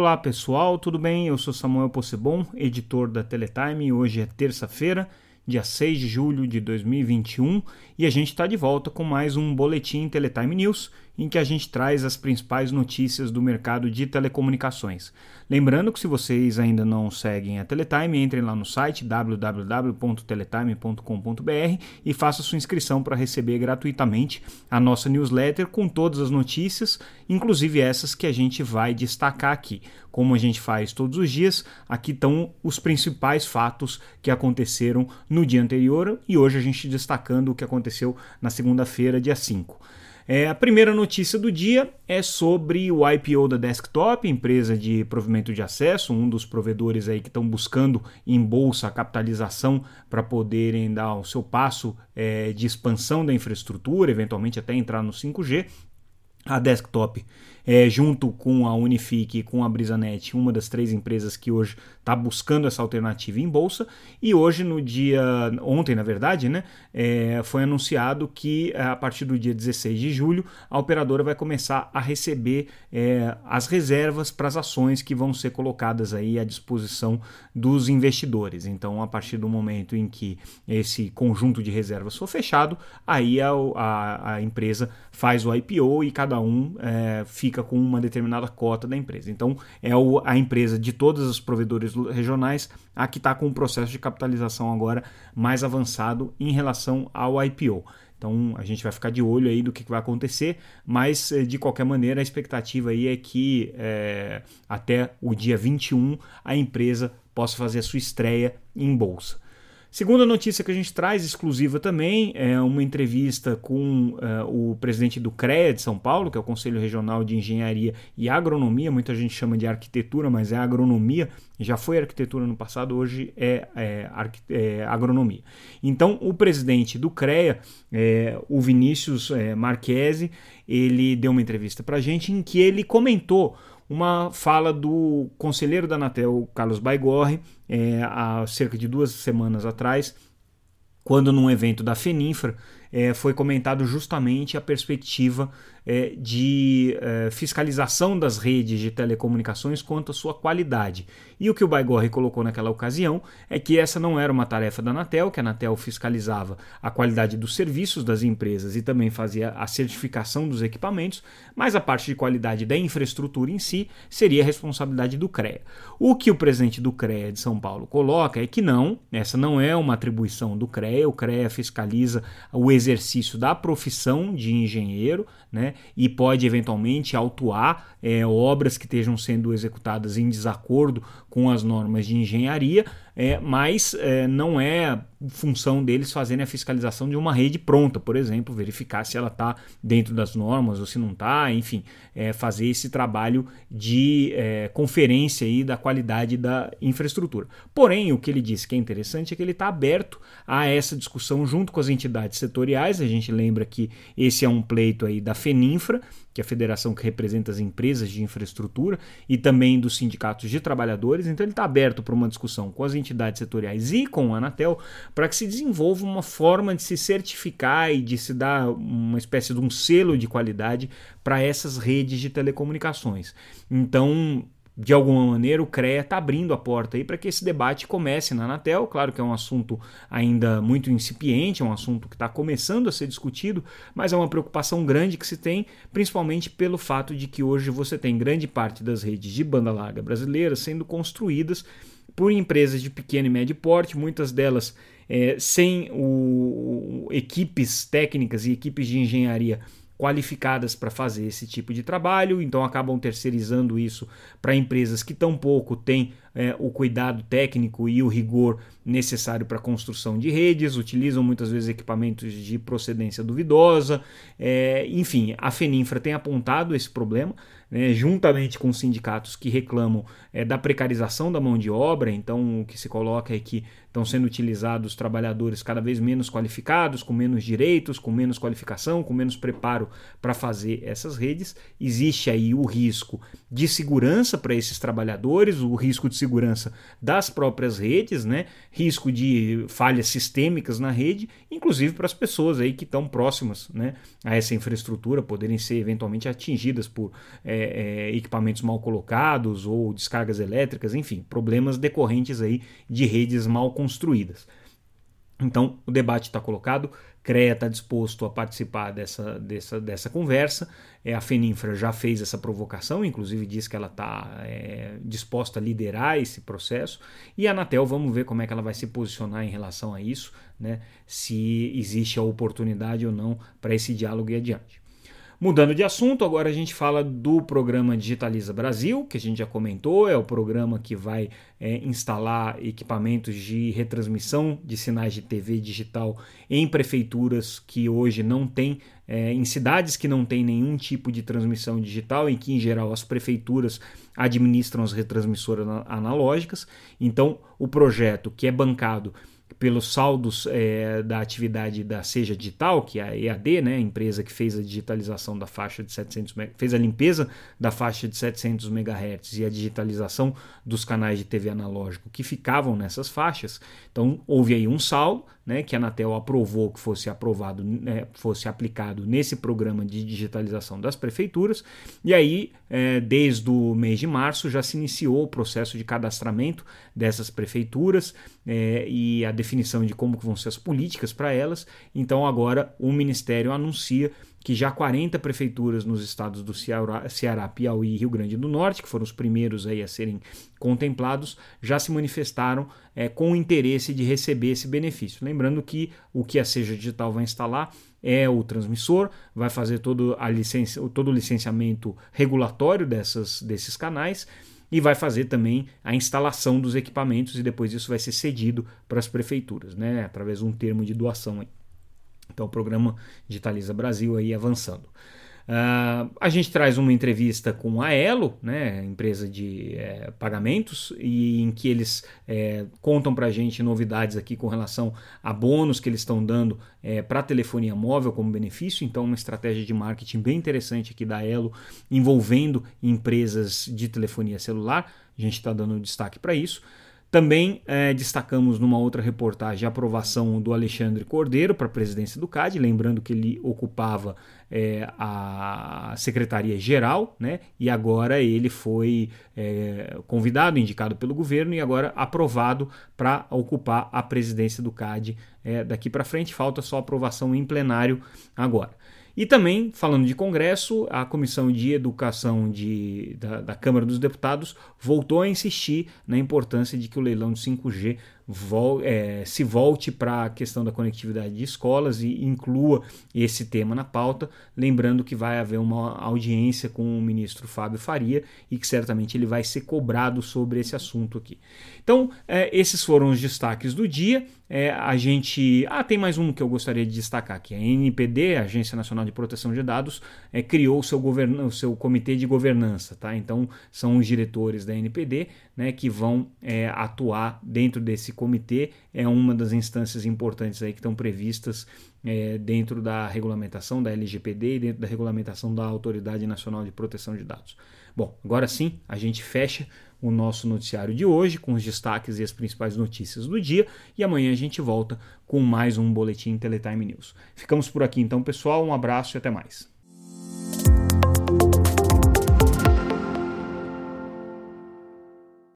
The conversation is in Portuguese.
Olá pessoal, tudo bem? Eu sou Samuel Possebon, editor da Teletime. Hoje é terça-feira, dia 6 de julho de 2021, e a gente está de volta com mais um Boletim Teletime News em que a gente traz as principais notícias do mercado de telecomunicações. Lembrando que se vocês ainda não seguem a Teletime, entrem lá no site www.teletime.com.br e façam sua inscrição para receber gratuitamente a nossa newsletter com todas as notícias, inclusive essas que a gente vai destacar aqui. Como a gente faz todos os dias, aqui estão os principais fatos que aconteceram no dia anterior e hoje a gente destacando o que aconteceu na segunda-feira, dia 5. É, a primeira notícia do dia é sobre o IPO da Desktop, empresa de provimento de acesso, um dos provedores aí que estão buscando em bolsa a capitalização para poderem dar o seu passo é, de expansão da infraestrutura, eventualmente até entrar no 5G. A Desktop é, junto com a Unifique e com a Brisanet, uma das três empresas que hoje está buscando essa alternativa em bolsa. E hoje, no dia. ontem, na verdade, né, é, foi anunciado que a partir do dia 16 de julho a operadora vai começar a receber é, as reservas para as ações que vão ser colocadas aí à disposição dos investidores. Então, a partir do momento em que esse conjunto de reservas for fechado, aí a, a, a empresa faz o IPO e cada um é, fica fica com uma determinada cota da empresa. Então, é a empresa de todos os provedores regionais a que está com um processo de capitalização agora mais avançado em relação ao IPO. Então a gente vai ficar de olho aí do que, vai acontecer, mas eh, de qualquer maneira a expectativa aí é que é, até o dia 21 a empresa possa fazer a sua estreia em bolsa. Segunda notícia que a gente traz, exclusiva também, é uma entrevista com uh, o presidente do CREA de São Paulo, que é o Conselho Regional de Engenharia e Agronomia. Muita gente chama de arquitetura, mas é agronomia. Já foi arquitetura no passado, hoje é, é, é agronomia. Então, o presidente do CREA, é, o Vinícius é, Marquesi, ele deu uma entrevista para a gente em que ele comentou uma fala do conselheiro da Anatel, Carlos Baigorre, é, há cerca de duas semanas atrás, quando num evento da Feninfra é, foi comentado justamente a perspectiva é, de é, fiscalização das redes de telecomunicações quanto à sua qualidade. E o que o Baigorre colocou naquela ocasião é que essa não era uma tarefa da Anatel, que a Anatel fiscalizava a qualidade dos serviços das empresas e também fazia a certificação dos equipamentos, mas a parte de qualidade da infraestrutura em si seria responsabilidade do CREA. O que o presidente do CREA de São Paulo coloca é que não, essa não é uma atribuição do CREA, o CREA fiscaliza o exercício da profissão de engenheiro, né? E pode eventualmente autuar é, obras que estejam sendo executadas em desacordo com as normas de engenharia, é, mas é, não é função deles fazerem a fiscalização de uma rede pronta, por exemplo, verificar se ela está dentro das normas ou se não está, enfim, é, fazer esse trabalho de é, conferência aí da qualidade da infraestrutura. Porém, o que ele disse que é interessante é que ele está aberto a essa discussão junto com as entidades setoriais. A gente lembra que esse é um pleito aí da FENINFRA, que é a federação que representa as empresas de infraestrutura, e também dos sindicatos de trabalhadores. Então, ele está aberto para uma discussão com as entidades setoriais e com a Anatel para que se desenvolva uma forma de se certificar e de se dar uma espécie de um selo de qualidade para essas redes de telecomunicações. Então, de alguma maneira, o CREA está abrindo a porta aí para que esse debate comece na Anatel. Claro que é um assunto ainda muito incipiente, é um assunto que está começando a ser discutido, mas é uma preocupação grande que se tem, principalmente pelo fato de que hoje você tem grande parte das redes de banda larga brasileiras sendo construídas por empresas de pequeno e médio porte, muitas delas é, sem o, equipes técnicas e equipes de engenharia qualificadas para fazer esse tipo de trabalho, então acabam terceirizando isso para empresas que tão pouco têm é, o cuidado técnico e o rigor necessário para a construção de redes, utilizam muitas vezes equipamentos de procedência duvidosa, é, enfim, a Feninfra tem apontado esse problema, né, juntamente com sindicatos que reclamam é, da precarização da mão de obra, então o que se coloca é que estão sendo utilizados trabalhadores cada vez menos qualificados, com menos direitos, com menos qualificação, com menos preparo para fazer essas redes. Existe aí o risco de segurança para esses trabalhadores, o risco de segurança das próprias redes, né? risco de falhas sistêmicas na rede, inclusive para as pessoas aí que estão próximas né, a essa infraestrutura poderem ser eventualmente atingidas por é, é, equipamentos mal colocados ou descargas elétricas, enfim, problemas decorrentes aí de redes mal construídas. Então, o debate está colocado, CREA está disposto a participar dessa, dessa, dessa conversa. É, a FENINFRA já fez essa provocação, inclusive diz que ela está é, disposta a liderar esse processo. E a Anatel, vamos ver como é que ela vai se posicionar em relação a isso, né? se existe a oportunidade ou não para esse diálogo ir adiante. Mudando de assunto, agora a gente fala do programa Digitaliza Brasil, que a gente já comentou, é o programa que vai é, instalar equipamentos de retransmissão de sinais de TV digital em prefeituras que hoje não têm, é, em cidades que não têm nenhum tipo de transmissão digital, em que em geral as prefeituras administram as retransmissoras analógicas. Então, o projeto que é bancado pelos saldos é, da atividade da Seja Digital, que é a EAD, né, a empresa que fez a digitalização da faixa de 700 fez a limpeza da faixa de 700 MHz e a digitalização dos canais de TV analógico que ficavam nessas faixas. Então houve aí um saldo, né, que a Anatel aprovou que fosse aprovado, né, fosse aplicado nesse programa de digitalização das prefeituras. E aí, é, desde o mês de março, já se iniciou o processo de cadastramento dessas prefeituras é, e a definição de como vão ser as políticas para elas. Então agora o Ministério anuncia que já 40 prefeituras nos estados do Ceará, Ceará, Piauí e Rio Grande do Norte, que foram os primeiros aí a serem contemplados, já se manifestaram é, com o interesse de receber esse benefício. Lembrando que o que a Seja Digital vai instalar é o transmissor, vai fazer todo, a licença, todo o licenciamento regulatório dessas, desses canais e vai fazer também a instalação dos equipamentos e depois isso vai ser cedido para as prefeituras, né, através de um termo de doação. Aí. Então o programa Digitaliza Brasil aí avançando. Uh, a gente traz uma entrevista com a Elo, né, empresa de é, pagamentos, e em que eles é, contam para a gente novidades aqui com relação a bônus que eles estão dando é, para telefonia móvel como benefício. Então, uma estratégia de marketing bem interessante aqui da Elo envolvendo empresas de telefonia celular. A gente está dando destaque para isso. Também é, destacamos numa outra reportagem a aprovação do Alexandre Cordeiro para a presidência do CAD, lembrando que ele ocupava é, a secretaria-geral, né? E agora ele foi é, convidado, indicado pelo governo e agora aprovado para ocupar a presidência do CAD é, daqui para frente. Falta só aprovação em plenário agora. E também, falando de Congresso, a Comissão de Educação de, da, da Câmara dos Deputados voltou a insistir na importância de que o leilão de 5G vol, é, se volte para a questão da conectividade de escolas e inclua esse tema na pauta, lembrando que vai haver uma audiência com o ministro Fábio Faria e que certamente ele vai ser cobrado sobre esse assunto aqui. Então, é, esses foram os destaques do dia. É, a gente. Ah, tem mais um que eu gostaria de destacar aqui. A NPD, a Agência Nacional de Proteção de Dados, é, criou o seu, govern... o seu comitê de governança. Tá? Então, são os diretores da NPD né, que vão é, atuar dentro desse comitê. É uma das instâncias importantes aí que estão previstas é, dentro da regulamentação da LGPD e dentro da regulamentação da Autoridade Nacional de Proteção de Dados. Bom, agora sim, a gente fecha o nosso noticiário de hoje com os destaques e as principais notícias do dia e amanhã a gente volta com mais um boletim Teletime News. Ficamos por aqui então, pessoal. Um abraço e até mais.